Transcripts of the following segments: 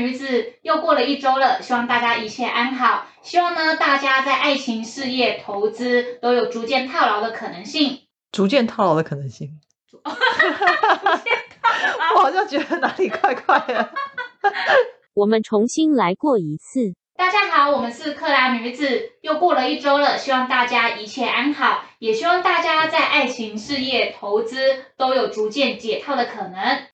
女子又过了一周了，希望大家一切安好。希望呢，大家在爱情、事业、投资都有逐渐套牢的可能性。逐渐套牢的可能性。我好像觉得哪里怪怪的。我们重新来过一次。大家好，我们是克拉女子，又过了一周了，希望大家一切安好，也希望大家在爱情、事业、投资都有逐渐解套的可能。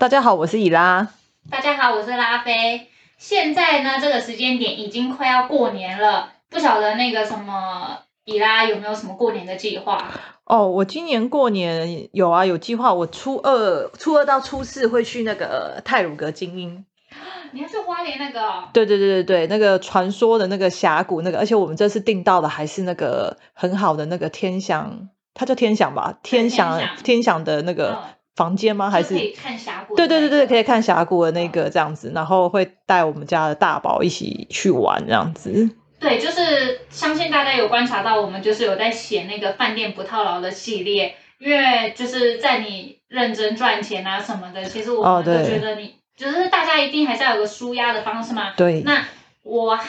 大家好，我是伊拉。大家好，我是拉菲。现在呢，这个时间点已经快要过年了，不晓得那个什么伊拉有没有什么过年的计划？哦，我今年过年有啊，有计划。我初二、初二到初四会去那个泰鲁阁精英。你要去花莲那个？对对对对对，那个传说的那个峡谷那个，而且我们这次订到的还是那个很好的那个天祥，它叫天祥吧？天祥天祥的那个。房间吗？还是可以看峡谷？对对对对，可以看峡谷的那个这样子，然后会带我们家的大宝一起去玩这样子。对，就是相信大家有观察到，我们就是有在写那个饭店不套牢的系列，因为就是在你认真赚钱啊什么的，其实我们都觉得你就是大家一定还是要有个舒压的方式嘛。对。那我和。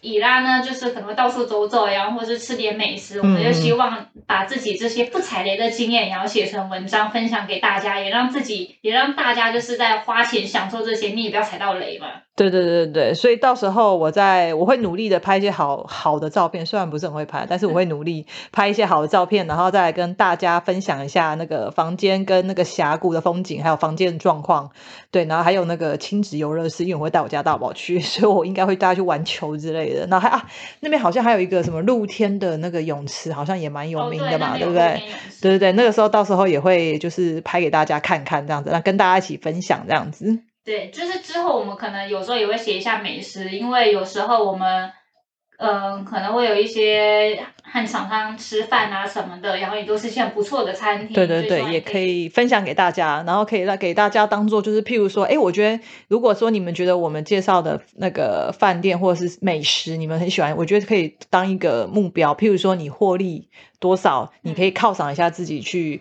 以拉呢，就是可能到处走走然后，或者是吃点美食。我们就希望把自己这些不踩雷的经验，然后写成文章分享给大家，也让自己，也让大家就是在花钱享受这些，你也不要踩到雷嘛。对对对对，所以到时候我在我会努力的拍一些好好的照片，虽然不是很会拍，但是我会努力拍一些好的照片，然后再来跟大家分享一下那个房间跟那个峡谷的风景，还有房间的状况。对，然后还有那个亲子游乐室，因为我会带我家大宝去，所以我应该会带他去玩球之类的。然后还啊，那边好像还有一个什么露天的那个泳池，好像也蛮有名的嘛，对不对？对对对，那个时候到时候也会就是拍给大家看看这样子，那跟大家一起分享这样子。对，就是之后我们可能有时候也会写一下美食，因为有时候我们，嗯，可能会有一些和厂商吃饭啊什么的，然后也都是些不错的餐厅。对对对，也可以分享给大家，然后可以让给大家当做就是，譬如说，哎，我觉得如果说你们觉得我们介绍的那个饭店或者是美食，你们很喜欢，我觉得可以当一个目标，譬如说你获利多少，你可以犒赏一下自己去。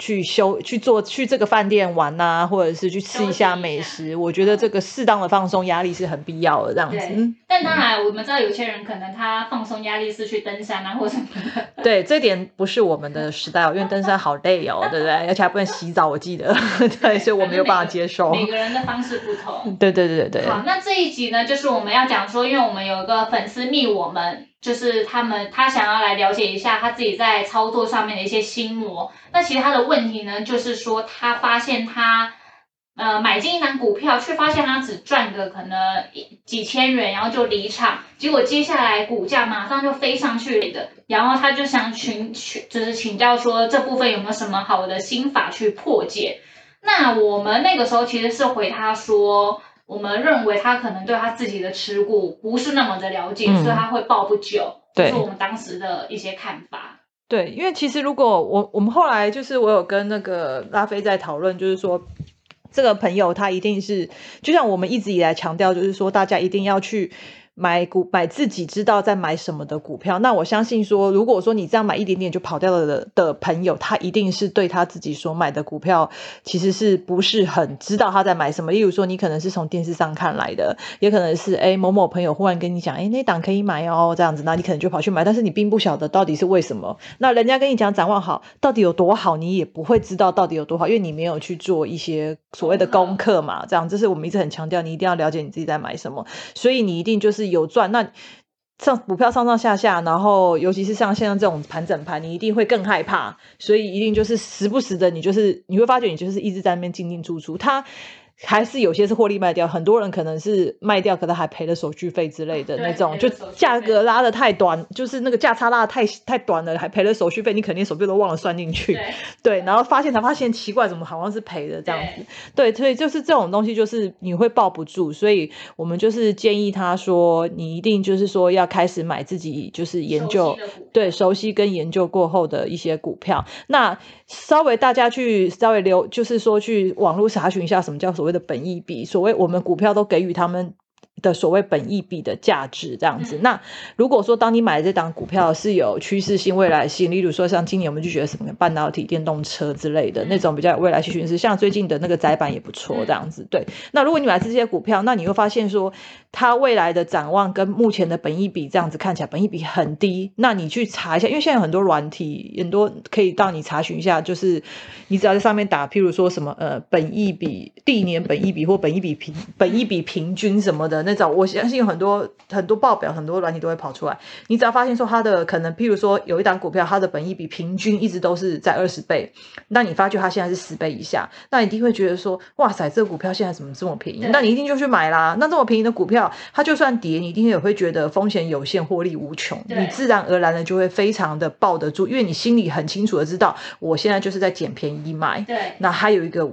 去休去做去这个饭店玩呐，或者是去吃一下美食，我觉得这个适当的放松压力是很必要的。这样子，但当然我们知道有些人可能他放松压力是去登山啊，或什么的。对，这点不是我们的时代哦，因为登山好累哦，对不对？而且还不能洗澡，我记得，对，所以我没有办法接受。每个人的方式不同。对对对对。好，那这一集呢，就是我们要讲说，因为我们有一个粉丝密我们。就是他们，他想要来了解一下他自己在操作上面的一些心魔。那其实他的问题呢，就是说他发现他，呃，买进一单股票，却发现他只赚个可能几千元，然后就离场，结果接下来股价马上就飞上去了的。然后他就想请请，就是请教说这部分有没有什么好的心法去破解？那我们那个时候其实是回他说。我们认为他可能对他自己的持股不是那么的了解，所以他会抱不久。这是我们当时的一些看法。对，因为其实如果我我们后来就是我有跟那个拉菲在讨论，就是说这个朋友他一定是就像我们一直以来强调，就是说大家一定要去。买股买自己知道在买什么的股票，那我相信说，如果说你这样买一点点就跑掉了的的朋友，他一定是对他自己所买的股票其实是不是很知道他在买什么。例如说，你可能是从电视上看来的，也可能是哎某某朋友忽然跟你讲，哎那档可以买哦这样子，那你可能就跑去买，但是你并不晓得到底是为什么。那人家跟你讲展望好，到底有多好，你也不会知道到底有多好，因为你没有去做一些所谓的功课嘛。这样，这是我们一直很强调，你一定要了解你自己在买什么，所以你一定就是。有赚那上股票上上下下，然后尤其是像现在这种盘整盘，你一定会更害怕，所以一定就是时不时的，你就是你会发觉你就是一直在那边进进出出，它。还是有些是获利卖掉，很多人可能是卖掉，可能还赔了手续费之类的那种，就价格拉的太短，就是那个价差拉的太太短了，还赔了手续费，你肯定手续费都忘了算进去，对，然后发现才发现奇怪，怎么好像是赔的这样子，对，所以就是这种东西就是你会抱不住，所以我们就是建议他说，你一定就是说要开始买自己就是研究，对，熟悉跟研究过后的一些股票，那稍微大家去稍微留，就是说去网络查询一下什么叫所谓。的本益比，所谓我们股票都给予他们的所谓本益比的价值这样子。嗯那如果说当你买的这档股票是有趋势性、未来性，例如说像今年我们就觉得什么半导体、电动车之类的、嗯那种比较有未来性趋势，像最近的那个窄板也不错嗯这样子。对，那如果你买这些股票，那你会发现说它未来的展望跟目前的本益比这样子看起来本益比很低，那你去查一下，因为现在有很多软体，很多可以让你查询一下，就是你只要在上面打，譬如说什么呃本益比、第一年本益比或本益比平本益比平均什么的那种，我相信有很多很多报表、很多软体都会跑出来。你只要发现说它的可能，譬如说有一档股票，它的本益比平均一直都是在二十倍，那你发觉它现在是十倍以下，那你一定会觉得说，哇塞，这个股票现在怎么这么便宜？那你一定就去买啦。那这么便宜的股票，它就算跌，你一定也会觉得风险有限，获利无穷，你自然而然的就会非常的抱得住，因为你心里很清楚的知道，我现在就是在捡便宜买。对，那还有一个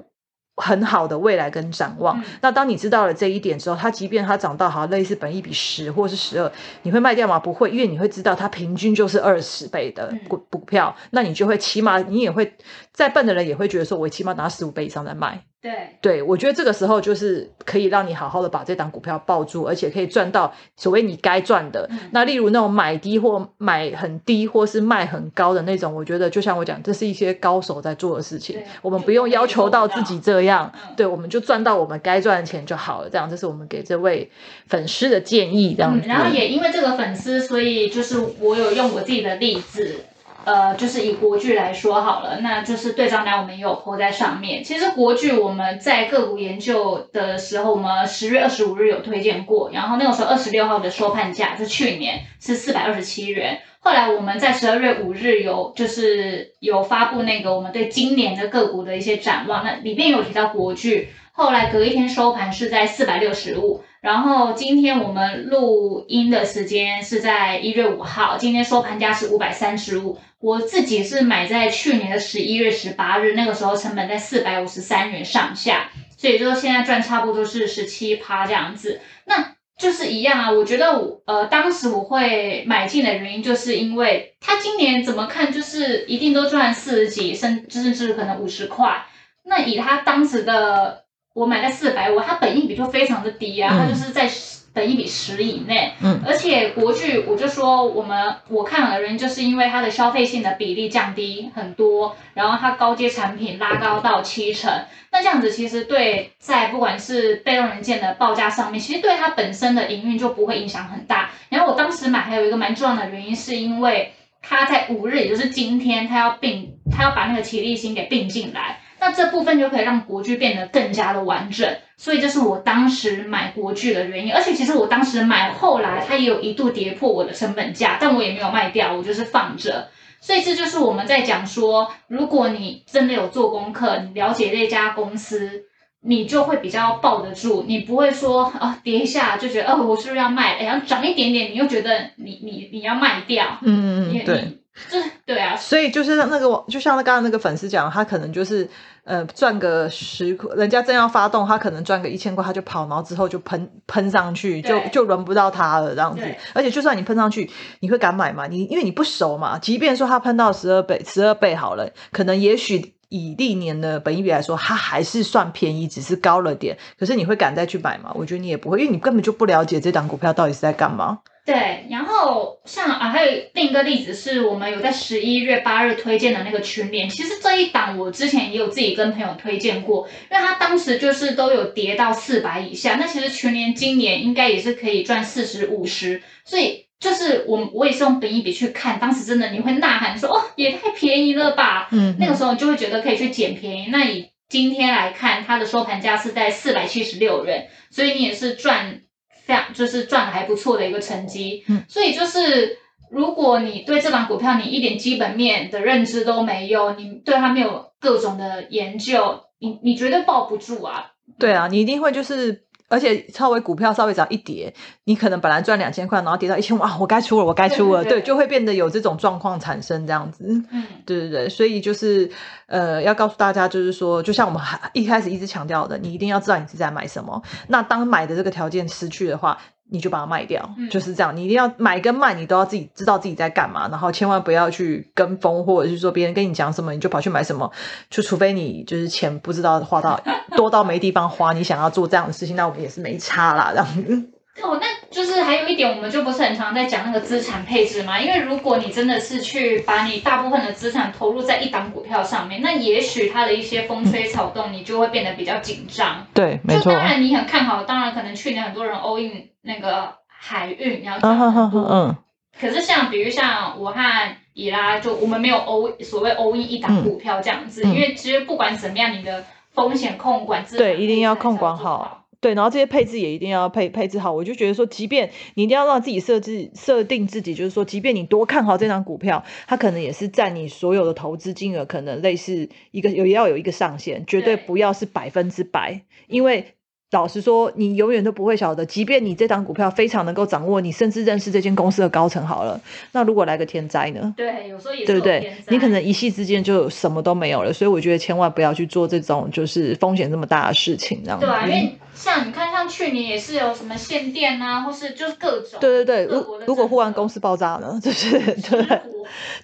很好的未来跟展望。嗯那当你知道了这一点之后，它即便它涨到好像类似本一比十或是十二，你会卖掉吗？不会，因为你会知道它平均就是二十倍的嗯股股票，那你就会起码你也会再笨的人也会觉得说，我起码拿十五倍以上再卖。对，对，我觉得这个时候就是可以让你好好的把这档股票抱住，而且可以赚到所谓你该赚的。嗯那例如那种买低或买很低，或是卖很高的那种，我觉得就像我讲，这是一些高手在做的事情，我们不用要求到自己这样嗯，对，我们就赚到我们该赚的钱就好了。这样，这是我们给这位粉丝的建议。这样然后也因为这个粉丝，所以就是我有用我自己的例子，呃，就是以国剧来说好了，那就是对账单我们也有 po 在上面。其实国剧我们在个股研究的时候，我们十月二十五日有推荐过，然后那个时候二十六号的收盘价就去年是四百二十七元。后来我们在十二月五日有就是有发布那个我们对今年的个股的一些展望，那里面有提到国剧，后来隔一天收盘是在四百六十五，然后今天我们录音的时间是在一月五号，今天收盘价是五百三十五。我自己是买在去年的十一月十八日，那个时候成本在四百五十三元上下，所以就现在赚差不多是十七趴这样子。那就是一样啊，我觉得我呃当时我会买进的原因，就是因为它今年怎么看就是一定都赚四十几，甚甚至可能五十块。那以它当时的我买在四百五，它本益比就非常的低啊，嗯它就是在本益比十以内。嗯而且国剧，我就说我们我看好的原因，就是因为它的消费性的比例降低很多，然后它高阶产品拉高到七成。那这样子其实对在不管是被动元件的报价上面，其实对它本身的营运就不会影响很大。然后我当时买还有一个蛮重要的原因，是因为它在五日，也就是今天，它要并它要把那个齐力新给并进来。那这部分就可以让国剧变得更加的完整，所以这是我当时买国剧的原因。而且其实我当时买，后来它也有一度跌破我的成本价，但我也没有卖掉，我就是放着。所以这就是我们在讲说，如果你真的有做功课，你了解这家公司，你就会比较抱得住，你不会说啊跌一下就觉得哦我是不是要卖，哎然后涨一点点你又觉得你你你要卖掉，嗯嗯嗯，对。对啊，所以就是那个，就像刚刚那个粉丝讲，他可能就是呃赚个十块，人家正要发动，他可能赚个一千块，他就跑，然后之后就喷喷上去，就就轮不到他了这样子。而且就算你喷上去，你会敢买吗？你因为你不熟嘛，即便说他喷到十二倍，十二倍好了，可能也许。以历年的本益比来说，它还是算便宜，只是高了点。可是你会敢再去买吗？我觉得你也不会，因为你根本就不了解这档股票到底是在干嘛。对，然后像啊，还有另一个例子是我们有在十一月八日推荐的那个群联，其实这一档我之前也有自己跟朋友推荐过，因为它当时就是都有跌到四百以下，那其实群联今年应该也是可以赚四十五十，所以就是我我也是用本一比去看，当时真的你会呐喊说哦，也太便宜了吧，嗯，那个时候就会觉得可以去捡便宜。那以今天来看，它的收盘价是在四百七十六元，所以你也是赚非常就是赚的还不错的一个成绩。嗯，所以就是如果你对这档股票你一点基本面的认知都没有，你对它没有各种的研究，你你绝对抱不住啊。对啊，你一定会就是，而且稍微股票稍微只要一跌，你可能本来赚两千块，然后跌到一千五啊，我该出了，我该出了，对对对，就会变得有这种状况产生这样子。嗯，对对对，所以就是呃，要告诉大家，就是说，就像我们还一开始一直强调的，你一定要知道你是在买什么。那当买的这个条件失去的话，你就把它卖掉，嗯就是这样。你一定要买跟卖，你都要自己知道自己在干嘛，然后千万不要去跟风，或者是说别人跟你讲什么，你就跑去买什么。就除非你就是钱不知道花到多到没地方花，你想要做这样的事情，那我们也是没差啦，这样子。哦，那就是还有一点，我们就不是很常在讲那个资产配置嘛？因为如果你真的是去把你大部分的资产投入在一档股票上面，那也许它的一些风吹草动，你就会变得比较紧张。对，没错就当。然你很看好，当然可能去年很多人 all in 那个海运，然后嗯涨哼哼哼，很多。嗯，可是像比如像我和伊拉，就我们没有 all 所谓 all in 一档股票这样子，嗯因为其实不管怎么样，你的风险控管资产对，一定要控管好好。对，然后这些配置也一定要配配置好。我就觉得说，即便你一定要让自己设置设定自己，就是说，即便你多看好这张股票，它可能也是占你所有的投资金额，可能类似一个有也要有一个上限，绝对对不要是百分之百，因为。老实说，你永远都不会晓得，即便你这档股票非常能够掌握，你甚至认识这间公司的高层好了，那如果来个天灾呢？对，有时候也是对不对你可能一夕之间就什么都没有了，所以我觉得千万不要去做这种就是风险这么大的事情，这样。对啊，因为像你看，像去年也是有什么限电啊，或是就是各种对对对，如如果忽然公司爆炸呢，就是对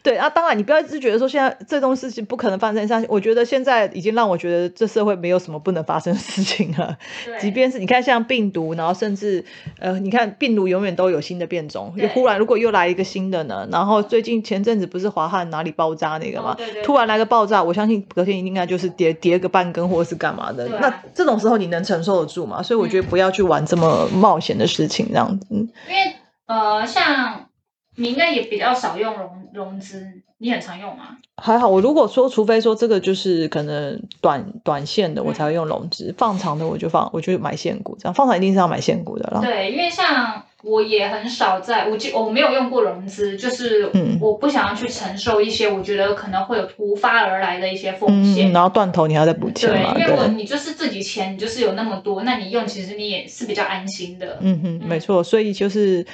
对啊，当然你不要一直觉得说现在这种事情不可能发生像，我觉得现在已经让我觉得这社会没有什么不能发生的事情了。对即便是你看像病毒，然后甚至呃，你看病毒永远都有新的变种，对忽然如果又来一个新的呢，然后最近前阵子不是华汉哪里爆炸那个吗？哦对对对突然来个爆炸，我相信隔天应该就是跌跌个半根或是干嘛的。啊那这种时候你能承受得住吗？所以我觉得不要去玩这么冒险的事情，这样子。因为呃，像你应该也比较少用融融资，你很常用吗？还好，我如果说，除非说这个就是可能短短线的，我才会用融资；放长的我就放，我就买现股。这样放长一定是要买现股的啦。对，因为像我也很少在，我记我没有用过融资，就是嗯我不想要去承受一些我觉得可能会有突发而来的一些风嗯，险。然后断头你还要再补钱嘛？对，因为我。你就是自己钱，你就是有那么多，那你用其实你也是比较安心的。嗯哼，嗯没错，所以就是。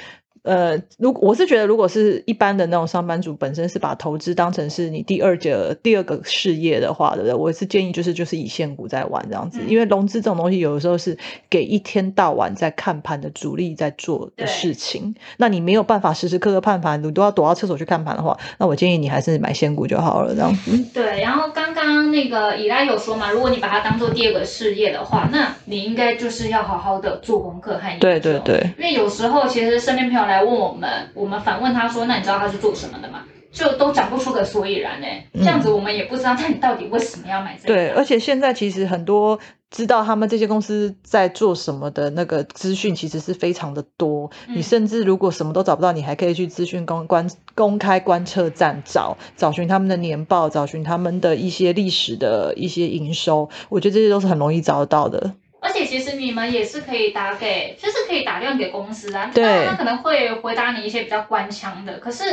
呃，如果我是觉得，如果是一般的那种上班族，本身是把投资当成是你第二个第二个事业的话，对不对？我是建议就是就是以现股在玩这样子，嗯因为融资这种东西有的时候是给一天到晚在看盘的主力在做的事情，那你没有办法时时刻刻看盘，你都要躲到厕所去看盘的话，那我建议你还是买现股就好了，这样子。对，然后刚刚那个以拉有说嘛，如果你把它当做第二个事业的话，那你应该就是要好好的做功课和研究。对对对，因为有时候其实身边朋友来问我们，我们反问他说：“那你知道他是做什么的吗？”就都讲不出个所以然哎，这样子我们也不知道，那你到底为什么要买这个？对，而且现在其实很多知道他们这些公司在做什么的那个资讯，其实是非常的多。你嗯甚至如果什么都找不到，你还可以去资讯公观公开观测站找找寻他们的年报，找寻他们的一些历史的一些营收。我觉得这些都是很容易找得到的。而且其实你们也是可以打给，就是可以打电话给公司啊，对他可能会回答你一些比较官腔的，可是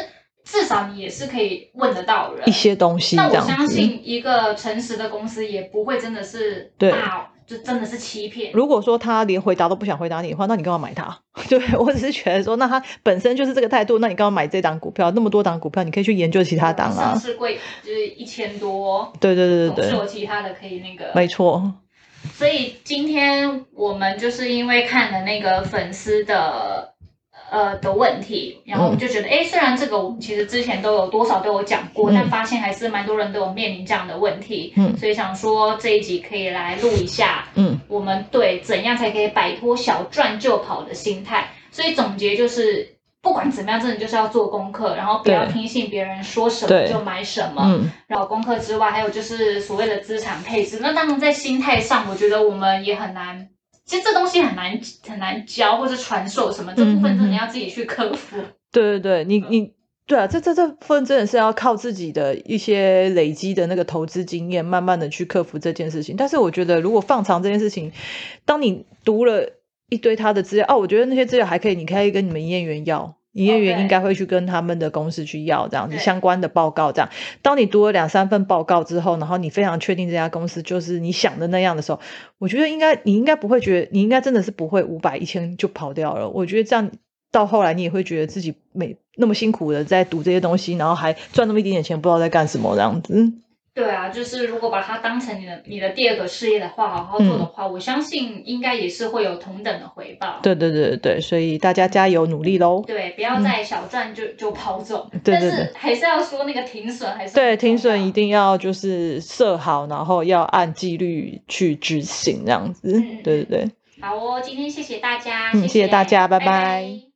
至少你也是可以问得到人一。些东西那我。相信一个诚实的公司也不会真的是对大，就真的是欺骗。如果说他连回答都不想回答你的话，那你干嘛买它？对我只是觉得说，那他本身就是这个态度，那你干嘛买这档股票？那么多档股票，你可以去研究其他档啊上。市贵就是一千多，对对对总对对，是有其他的可以那个。没错。所以今天我们就是因为看了那个粉丝的呃的问题，然后我们就觉得，哎、虽然这个我们其实之前都有多少都有讲过，嗯但发现还是蛮多人都有面临这样的问题，嗯所以想说这一集可以来录一下，嗯，我们对怎样才可以摆脱小赚就跑的心态。所以总结就是。不管怎么样，真的就是要做功课，然后不要听信别人说什么就买什么。嗯，然后功课之外，还有就是所谓的资产配置。那当然在心态上，我觉得我们也很难，其实这东西很难很难教或是传授什么，这部分真的要自己去克服。对对对，你你对啊，这这这部分真的是要靠自己的一些累积的那个投资经验，慢慢的去克服这件事情。但是我觉得，如果放长这件事情，当你读了一堆他的资料，哦，我觉得那些资料还可以，你可以跟你们营业员要。营业员对应该会去跟他们的公司去要这样子相关的报告，这样。当你读了两三份报告之后，然后你非常确定这家公司就是你想的那样的时候，我觉得应该你应该不会觉得，你应该真的是不会五百一千就跑掉了。我觉得这样到后来你也会觉得自己每那么辛苦的在读这些东西，然后还赚那么一点点钱，不知道在干什么这样子。对啊，就是如果把它当成你的你的第二个事业的话，好好做的话，我相信应该也是会有同等的回报。对对对对对，所以大家加油努力喽。对，不要再小赚就、就跑走。对对对但是还是要说那个停损还是对，停损一定要就是设好，然后要按纪律去执行这样子。嗯对对对，好哦，今天谢谢大家，嗯谢谢大家拜拜拜